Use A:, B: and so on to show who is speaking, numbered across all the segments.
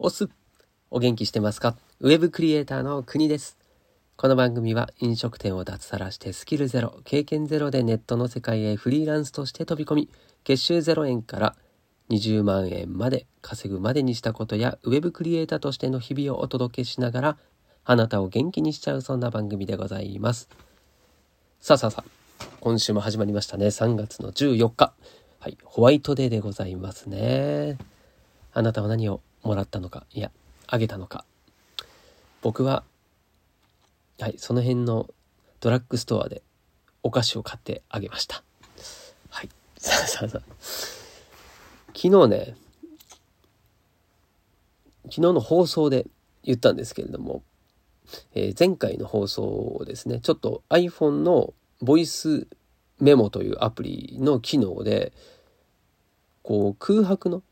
A: オス、お元気してますか？ウェブクリエイターの国です。この番組は飲食店を脱サラしてスキルゼロ、経験ゼロでネットの世界へフリーランスとして飛び込み、月収0円から20万円まで稼ぐまでにしたことや、ウェブクリエイターとしての日々をお届けしながら、あなたを元気にしちゃうそんな番組でございます。さあさあさあ、今週も始まりましたね。3月の14日。はい、ホワイトデーでございますね。あなたは何をもらったのか、いや、あげたのか。僕は、はい、その辺のドラッグストアでお菓子を買ってあげました。はい。さあさあさあ。昨日ね、昨日の放送で言ったんですけれども、えー、前回の放送をですね、ちょっと iPhone のボイスメモというアプリの機能で、こう空白の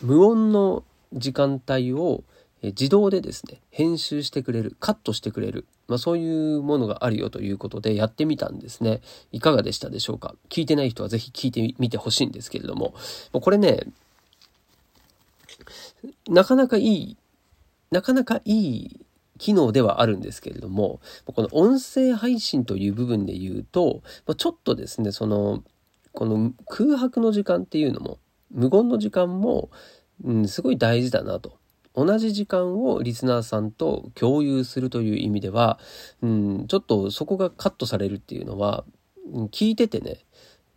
A: 無音の時間帯を自動でですね、編集してくれる、カットしてくれる、まあ、そういうものがあるよということでやってみたんですね。いかがでしたでしょうか？聞いてない人はぜひ聞いてみてほしいんですけれども、これね、なかなかいい、なかなかいい機能ではあるんですけれども、この音声配信という部分で言うと、ちょっとですね、その、この空白の時間っていうのも、無言の時間も、うん、すごい大事だなと。同じ時間をリスナーさんと共有するという意味では、うん、ちょっとそこがカットされるっていうのは、聞いててね、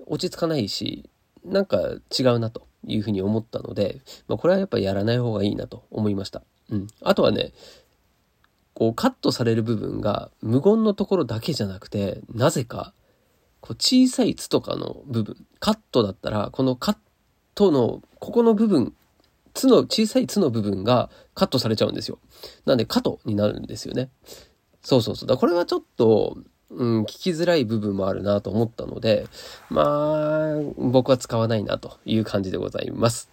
A: 落ち着かないし、なんか違うなというふうに思ったので、まあ、これはやっぱやらない方がいいなと思いました。うん。あとはね、こうカットされる部分が無言のところだけじゃなくて、なぜか、こう小さい「つ」とかの部分、カットだったら、このカットの、ここの部分つの、小さいつの部分がカットされちゃうんですよ。なんで、カトになるんですよね。そうそうそう。だこれはちょっと、うん、聞きづらい部分もあるなと思ったので、まあ、僕は使わないなという感じでございます。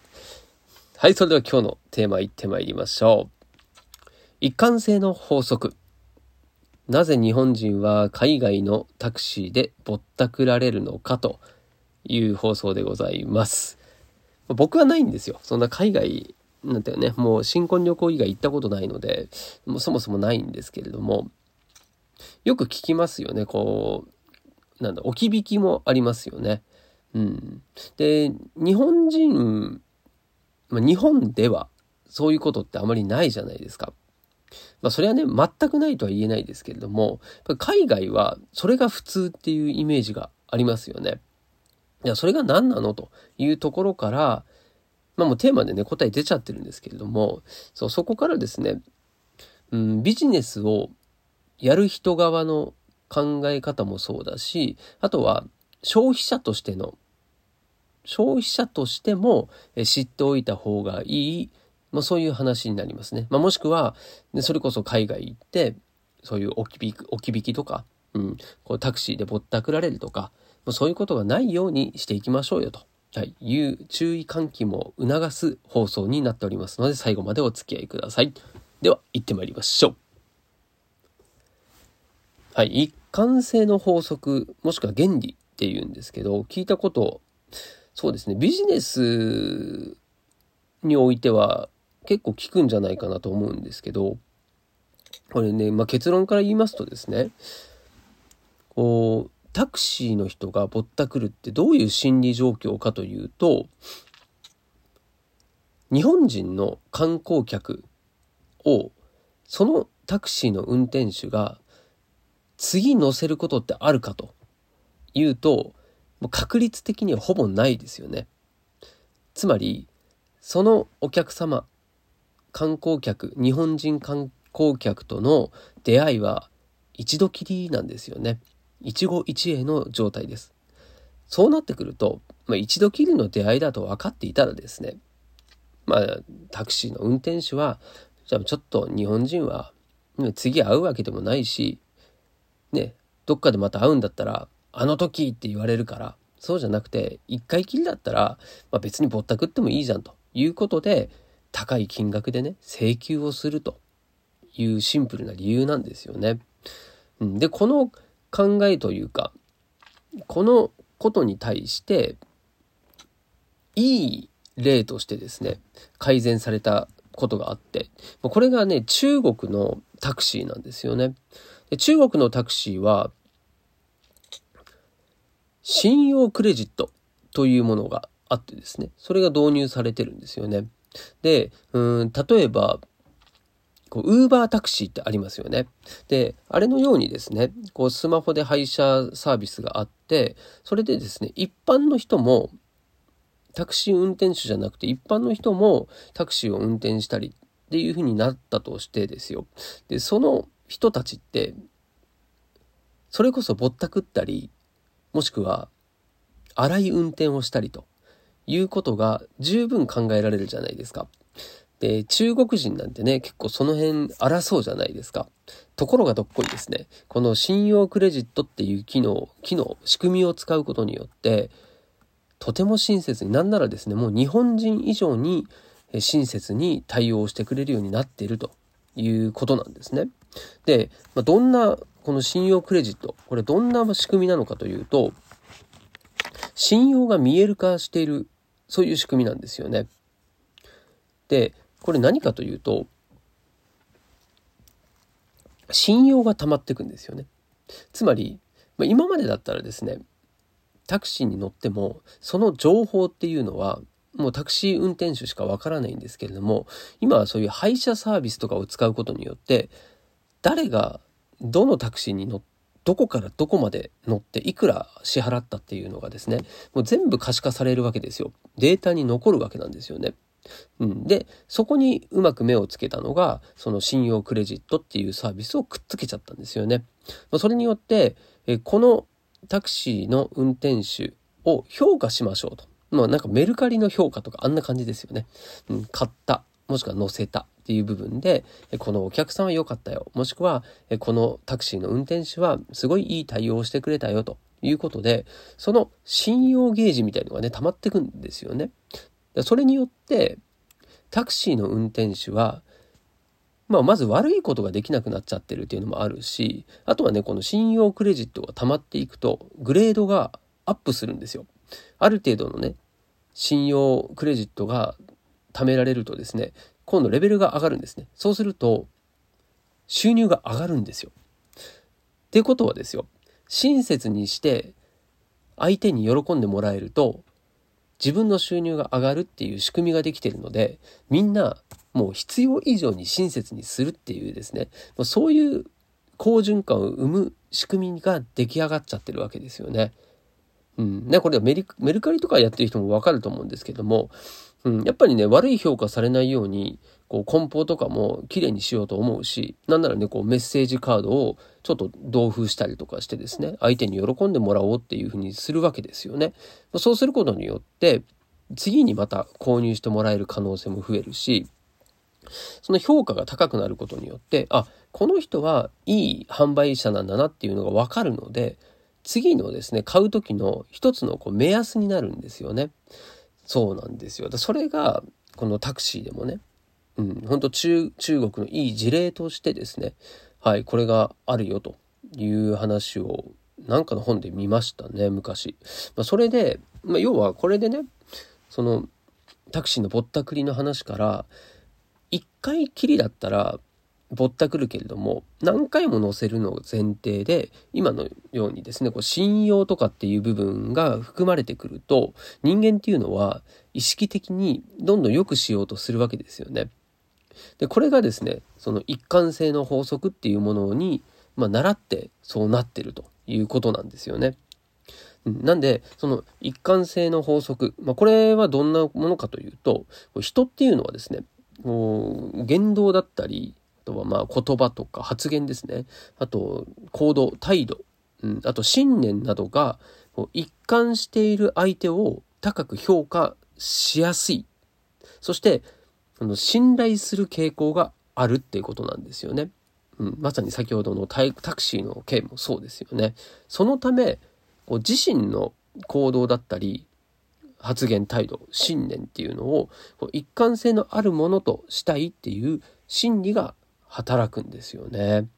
A: はい、それでは今日のテーマいってまいりましょう。一貫性の法則。なぜ日本人は海外のタクシーでぼったくられるのかという放送でございます。僕はないんですよ。そんな海外なんていうね、もう新婚旅行以外行ったことないので、もうそもそもないんですけれども、よく聞きますよね、こう、なんだ、置き引きもありますよね。うん。で、日本人、まあ、日本ではそういうことってあまりないじゃないですか。まあそれはね、全くないとは言えないですけれども、海外はそれが普通っていうイメージがありますよね。いや、それが何なの？というところから、まあもうテーマでね、答え出ちゃってるんですけれども、そう、そこからですね、うん、ビジネスをやる人側の考え方もそうだし、あとは消費者としての、消費者としても知っておいた方がいい、まあそういう話になりますね。まあもしくは、それこそ海外行って、そういう置き引き、置き引きとか、うん、こうタクシーでぼったくられるとか、そういうことがないようにしていきましょうよと。はい、いう注意喚起も促す放送になっておりますので、最後までお付き合いください。では、行ってまいりましょう。はい、一貫性の法則、もしくは原理っていうんですけど、聞いたこと、そうですね、ビジネスにおいては結構効くんじゃないかなと思うんですけど、これね、まあ、結論から言いますとですね、こう、タクシーの人がぼったくるってどういう心理状況かというと、日本人の観光客を、そのタクシーの運転手が次乗せることってあるかというと、確率的にはほぼないですよね。つまり、そのお客様、観光客、日本人観光客との出会いは一度きりなんですよね。一期一会の状態です。そうなってくると、まあ、一度きりの出会いだと分かっていたらですね、まあ、タクシーの運転手は、じゃあちょっと日本人は、次会うわけでもないし、ね、どっかでまた会うんだったら、あの時って言われるから、そうじゃなくて、一回きりだったら、まあ、別にぼったくってもいいじゃんということで、高い金額でね、請求をするというシンプルな理由なんですよね。で、この考えというか、このことに対して、いい例としてですね、改善されたことがあって、これがね、中国のタクシーなんですよね。で中国のタクシーは、信用クレジットというものがあってですね、それが導入されてるんですよね。で、うん、例えば、こう、ウーバータクシーってありますよね。で、あれのようにですね、こう、スマホで配車サービスがあって、それでですね、一般の人も、タクシー運転手じゃなくて、一般の人もタクシーを運転したりっていう風になったとしてですよ。で、その人たちって、それこそぼったくったり、もしくは、荒い運転をしたりということが十分考えられるじゃないですか。で、中国人なんてね、結構その辺荒そうじゃないですか。ところがどっこいですね、この信用クレジットっていう機能、機能、仕組みを使うことによって、とても親切に、なんならですね、もう日本人以上に親切に対応してくれるようになっているということなんですね。で、まあ、どんな、この信用クレジット、これどんな仕組みなのかというと、信用が見える化している、そういう仕組みなんですよね。で、これ何かというと、信用が溜まっていくんですよね。つまり、まあ、今までだったらですね、タクシーに乗っても、その情報っていうのは、もうタクシー運転手しかわからないんですけれども、今はそういう配車サービスとかを使うことによって、誰がどのタクシーに乗っ、どこからどこまで乗っていくら支払ったっていうのがですね、もう全部可視化されるわけですよ。データに残るわけなんですよね。うん、で、そこにうまく目をつけたのが、その信用クレジットっていうサービスをくっつけちゃったんですよね。ま、それによって、えこのタクシーの運転手を評価しましょうと。まあなんかメルカリの評価とかあんな感じですよね。うん、買った、もしくは乗せたっていう部分で、このお客さんは良かったよ。もしくは、このタクシーの運転手はすごいいい対応をしてくれたよということで、その信用ゲージみたいのがね、溜まってくんですよね。それによって、タクシーの運転手は、まあ、まず悪いことができなくなっちゃってるっていうのもあるし、あとはね、この信用クレジットが溜まっていくと、グレードがアップするんですよ。ある程度のね、信用クレジットが貯められるとですね、今度レベルが上がるんですね。そうすると、収入が上がるんですよ。っていうことはですよ、親切にして相手に喜んでもらえると、自分の収入が上がるっていう仕組みができてるので、みんなもう必要以上に親切にするっていうですね、そういう好循環を生む仕組みが出来上がっちゃってるわけですよね。うん。ね、これはメリメルカリとかやってる人もわかると思うんですけども、うん、やっぱりね、悪い評価されないように、こう、梱包とかも綺麗にしようと思うし、なんならね、こう、メッセージカードをちょっと同封したりとかしてですね、相手に喜んでもらおうっていうふうにするわけですよね。そうすることによって、次にまた購入してもらえる可能性も増えるし、その評価が高くなることによって、あ、この人はいい販売者なんだなっていうのがわかるので、次のですね、買う時の一つのこう目安になるんですよね。そうなんですよ。それが、このタクシーでもね、うん、本当中、中国のいい事例としてですね、はい、これがあるよという話を、なんかの本で見ましたね、昔。まあ、それで、まあ、要はこれでね、その、タクシーのぼったくりの話から、一回きりだったら、ぼったくるけれども、何回も載せるのを前提で、今のようにですね、こう信用とかっていう部分が含まれてくると、人間っていうのは意識的にどんどん良くしようとするわけですよね。で、これがですね、その一貫性の法則っていうものに、まあ、習ってそうなってるということなんですよね。なんで、その一貫性の法則、まあ、これはどんなものかというと、人っていうのはですね、言動だったり、あとはまあ言葉とか発言ですね。あと行動、態度、うん、あと信念などが一貫している相手を高く評価しやすい。そして、あの信頼する傾向があるっていうことなんですよね。うん、まさに先ほどのタクシーの件もそうですよね。そのため、こう自身の行動だったり、発言態度、信念っていうのを一貫性のあるものとしたいっていう心理が働くんですよね。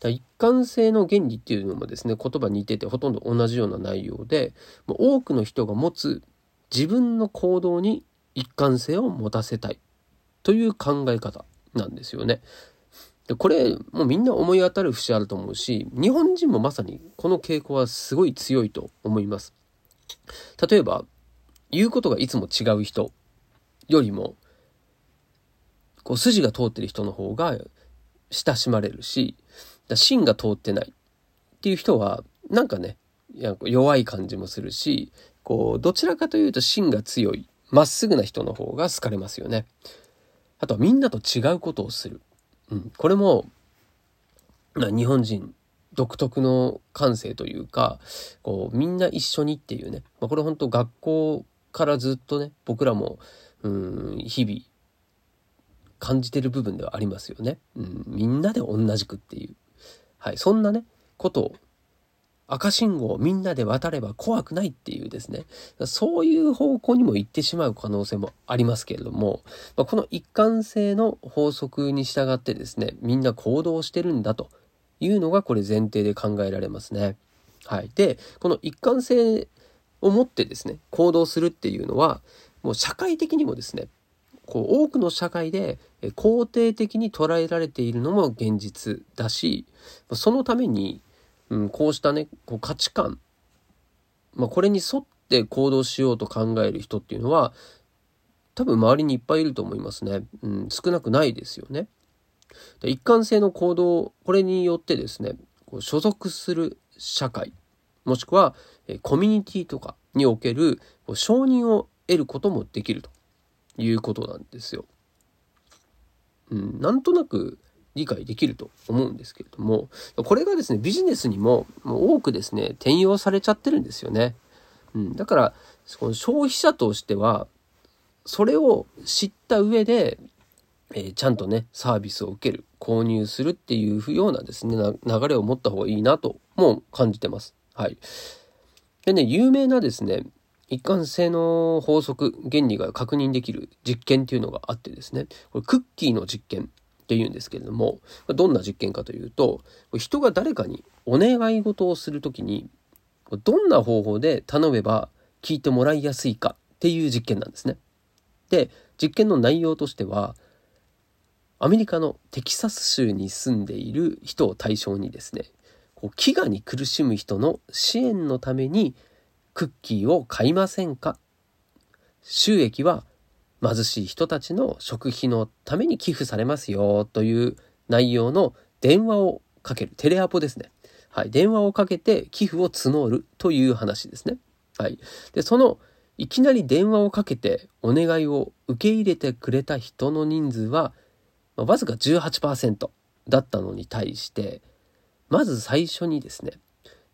A: だ一貫性の原理っていうのもですね、言葉に似ててほとんど同じような内容で、もう多くの人が持つ自分の行動に一貫性を持たせたい。という考え方なんですよね。でこれもうみんな思い当たる節あると思うし日本人もまさにこの傾向はすごい強いと思います。例えば言うことがいつも違う人よりもこう筋が通ってる人の方が親しまれるし芯が通ってないっていう人はなんかね弱い感じもするしこうどちらかというと芯が強いまっすぐな人の方が好かれますよね。あとはみんなと違うことをする。うん、これも、まあ、日本人独特の感性というか、こう、みんな一緒にっていうね、まあ、これ本当学校からずっとね、僕らも、うん、日々、感じてる部分ではありますよね。うん、みんなで同じくっていう。はい、そんなね、ことを赤信号みんなで渡れば怖くないっていうですね、そういう方向にも行ってしまう可能性もありますけれども、ま、この一貫性の法則に従ってですね、みんな行動してるんだというのがこれ前提で考えられますね。はい。で、この一貫性を持ってですね、行動するっていうのは、もう社会的にもですね、こう多くの社会で肯定的に捉えられているのも現実だし、そのためにうん、こうしたね、こう価値観、まあ、これに沿って行動しようと考える人っていうのは、多分周りにいっぱいいると思いますね。うん、少なくないですよね。一貫性の行動、これによってですね、こう所属する社会、もしくはコミュニティとかにおける承認を得ることもできるということなんですよ。うん、なんとなく理解できると思うんですけれども、これがですね、ビジネスにも多くですね、転用されちゃってるんですよね。うん、だから、この消費者としては、それを知った上で、えー、ちゃんとね、サービスを受ける、購入するっていうようなですね、流れを持った方がいいなとも感じてます。はい。でね、有名なですね、一貫性の法則、原理が確認できる実験っていうのがあってですね、これクッキーの実験っていうんですけれども、どんな実験かというと、人が誰かにお願い事をするときに、どんな方法で頼めば聞いてもらいやすいかっていう実験なんですね。で、実験の内容としては、アメリカのテキサス州に住んでいる人を対象にですね、こう飢餓に苦しむ人の支援のためにクッキーを買いませんか？収益は貧しい人たちの食費のために寄付されますよという内容の電話をかける。テレアポですね。はい。電話をかけて寄付を募るという話ですね。はい。で、その、いきなり電話をかけてお願いを受け入れてくれた人の人数は、まあ、わずか18%だったのに対して、まず最初にですね、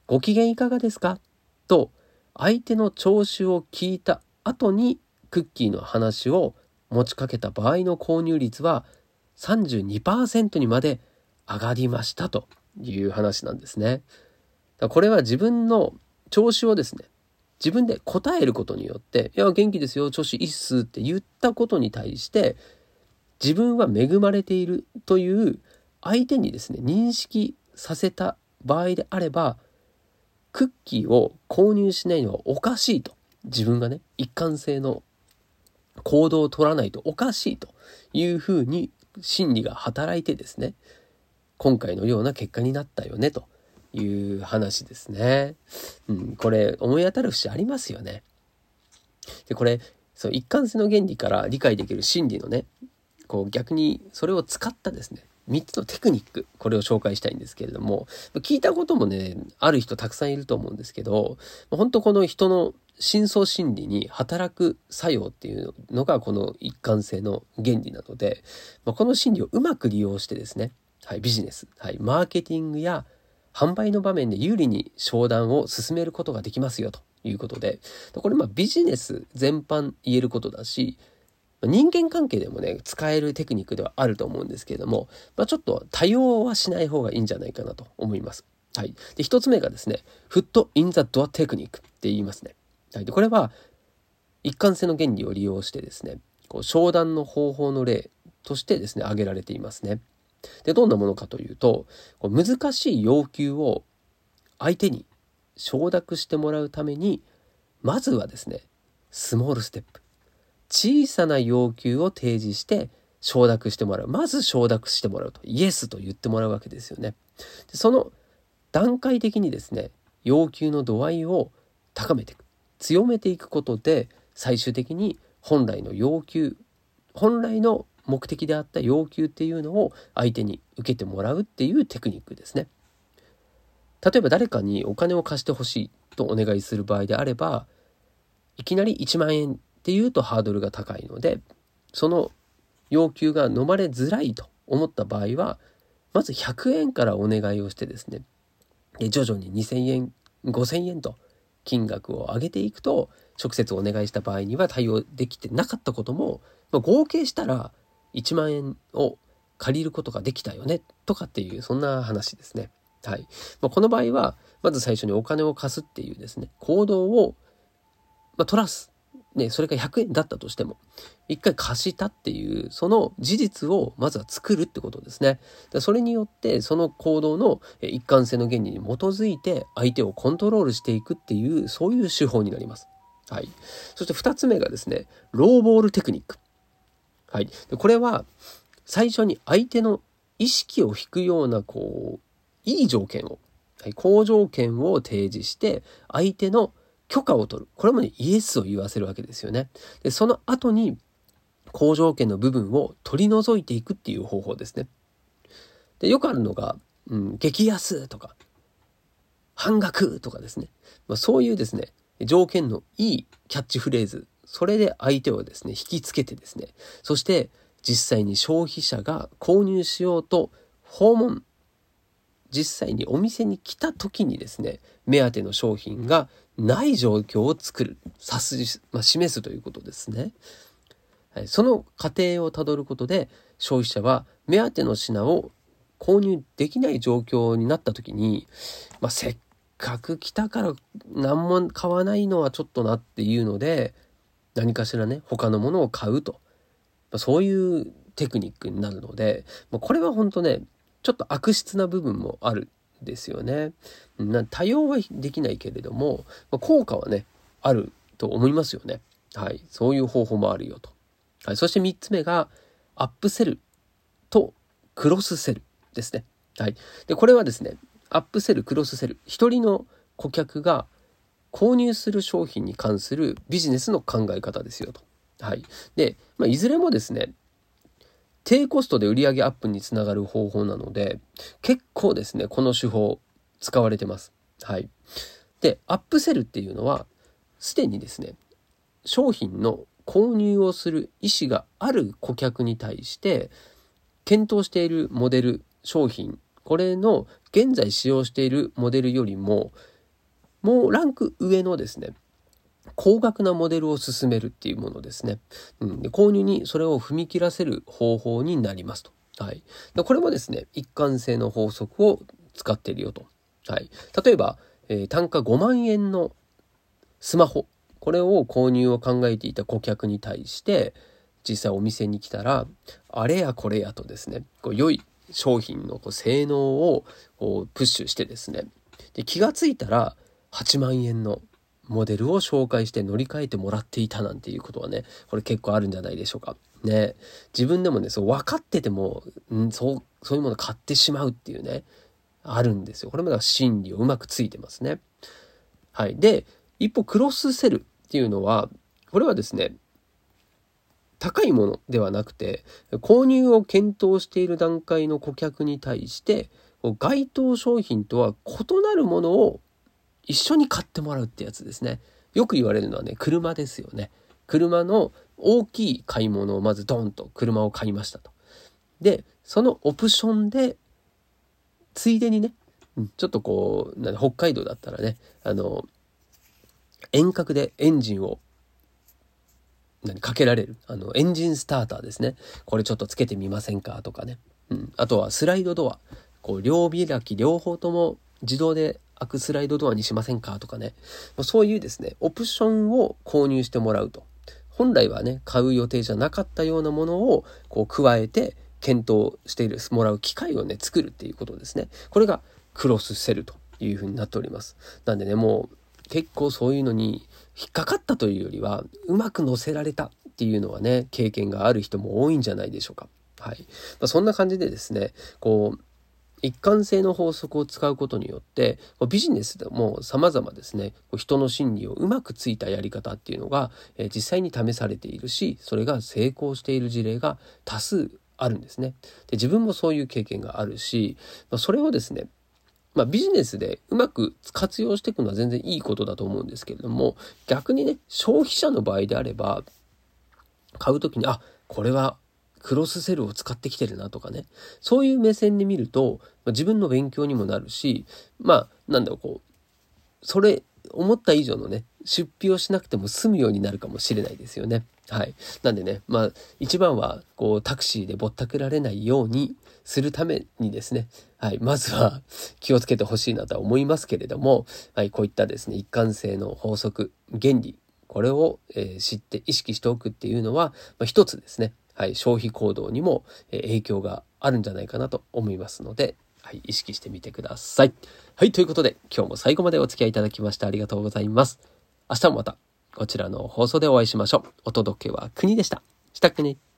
A: ご機嫌いかがですか？と、相手の聴取を聞いた後にクッキーの話を持ちかけた場合の購入率は32%にまで上がりましたという話なんですね。これは自分の調子をですね、自分で答えることによって、いや、元気ですよ、調子いいっすって言ったことに対して、自分は恵まれているという相手にですね、認識させた場合であれば、クッキーを購入しないのはおかしいと。自分がね、一貫性の行動を取らないとおかしいというふうに心理が働いてですね、今回のような結果になったよねという話ですね。うん、これ思い当たる節ありますよね。で、これ、その一貫性の原理から理解できる心理のね、こう逆にそれを使ったですね、3つのテクニック、これを紹介したいんですけれども、聞いたこともね、ある人たくさんいると思うんですけど、本当この人の深層心理に働く作用っていうのがこの一貫性の原理なので、まあ、この心理をうまく利用してですね、はい、ビジネス、はい、マーケティングや販売の場面で有利に商談を進めることができますよということで、これまあビジネス全般言えることだし、人間関係でもね、使えるテクニックではあると思うんですけれども、まあ、ちょっと多用はしない方がいいんじゃないかなと思います。はい。で、一つ目がですね、フットインザドアテクニックって言いますね。はい。で、これは一貫性の原理を利用してですね、こう商談の方法の例としてですね、挙げられていますね。で、どんなものかというと、こう難しい要求を相手に承諾してもらうために、まずはですね、スモールステップ。小さな要求を提示して承諾してもらう。まず承諾してもらうと。イエスと言ってもらうわけですよね。でその段階的にですね、要求の度合いを高めていく。強めていくことで、最終的に本来の要求、本来の目的であった要求っていうのを相手に受けてもらうっていうテクニックですね。例えば誰かにお金を貸してほしいとお願いする場合であれば、いきなり1万円っていうとハードルが高いので、その要求が飲まれづらいと思った場合は、まず100円からお願いをしてですね、で徐々に2000円、5000円と金額を上げていくと、直接お願いした場合には対応できてなかったことも、まあ、合計したら1万円を借りることができたよね、とかっていう、そんな話ですね。はい。まあ、この場合は、まず最初にお金を貸すっていうですね、行動を、まあ、取らす。ね、それが100円だったとしても、一回貸したっていう、その事実をまずは作るってことですね。それによって、その行動の一貫性の原理に基づいて、相手をコントロールしていくっていう、そういう手法になります。はい。そして二つ目がですね、ローボールテクニック。はい。でこれは、最初に相手の意識を引くような、こう、いい条件を、はい、好条件を提示して、相手の許可を取る。これもね、イエスを言わせるわけですよね。で、その後に、好条件の部分を取り除いていくっていう方法ですね。で、よくあるのが、うん、激安とか、半額とかですね。まあ、そういうですね、条件のいいキャッチフレーズ、それで相手をですね、引きつけてですね、そして実際に消費者が購入しようと訪問実際にお店に来た時にですね、目当ての商品がない状況を作る、指す、まあ、示すということですね。はい、その過程をたどることで、消費者は目当ての品を購入できない状況になった時に、まあ、せっかく来たから何も買わないのはちょっとなっていうので、何かしらね、他のものを買うと。まあ、そういうテクニックになるので、まあ、これは本当ね、ちょっと悪質な部分もあるですよね。な多用はできないけれども、まあ、効果はね、あると思いますよね。はい。そういう方法もあるよと。はい。そして3つ目が、アップセルとクロスセルですね。はい。で、これはですね、アップセル、クロスセル。一人の顧客が購入する商品に関するビジネスの考え方ですよと。はい。で、まあ、いずれもですね、低コストで売上アップにつながる方法なので、結構ですね、この手法使われてます。はい。で、アップセルっていうのは、すでにですね、商品の購入をする意思がある顧客に対して、検討しているモデル、商品、これの現在使用しているモデルよりも、もうランク上のですね、高額なモデルを進めるっていうものですね。うん、で購入にそれを踏み切らせる方法になりますと。はい。でこれもですね、一貫性の法則を使っているよと。はい。例えば、えー、単価5万円のスマホ。これを購入を考えていた顧客に対して、実際お店に来たら、あれやこれやとですね、こう良い商品のこう性能をこうプッシュしてですね、で気がついたら8万円のモデルを紹介して乗り換えてもらっていたなんていうことはね、これ結構あるんじゃないでしょうか。ね。自分でもね、そう分かってても、んそう、そういうもの買ってしまうっていうね、あるんですよ。これもだから心理をうまくついてますね。はい。で、一方、クロスセルっていうのは、これはですね、高いものではなくて、購入を検討している段階の顧客に対して、該当商品とは異なるものを一緒に買ってもらうってやつですね。よく言われるのはね、車ですよね。車の大きい買い物をまずドンと車を買いましたと。で、そのオプションで、ついでにね、ちょっとこう、北海道だったらね、あの、遠隔でエンジンを何かけられる。あの、エンジンスターターですね。これちょっとつけてみませんかとかね。うん。あとはスライドドア。こう、両開き両方とも自動で開くスライドドアにしませんか？とかね。そういうですね、オプションを購入してもらうと。本来はね、買う予定じゃなかったようなものを、こう、加えて、検討している、もらう機会をね、作るっていうことですね。これがクロスセルというふうになっております。なんでね、もう、結構そういうのに引っかかったというよりは、うまく乗せられたっていうのはね、経験がある人も多いんじゃないでしょうか。はい。まあ、そんな感じでですね、こう、一貫性の法則を使うことによってビジネスでも様々ですね人の心理をうまくついたやり方っていうのが実際に試されているしそれが成功している事例が多数あるんですね。で自分もそういう経験があるしそれをですねまあ、ビジネスでうまく活用していくのは全然いいことだと思うんですけれども逆にね消費者の場合であれば買う時にあこれはクロスセルを使ってきてるなとかねそういう目線で見るとま自分の勉強にもなるしまあなんだろうこうそれ思った以上のね出費をしなくても済むようになるかもしれないですよね。はい。なんでね、まあ、一番は、こう、タクシーでぼったくられないようにするためにですね、はい。まずは気をつけてほしいなとは思いますけれども、はい。こういったですね、一貫性の法則、原理、これを、えー、知って意識しておくっていうのは、まあ、一つですね、はい、消費行動にも影響があるんじゃないかなと思いますので、はい、意識してみてください。はい、ということで、今日も最後までお付き合いいただきましてありがとうございます。明日もまた、こちらの放送でお会いしましょう。お届けは国でした。したくね。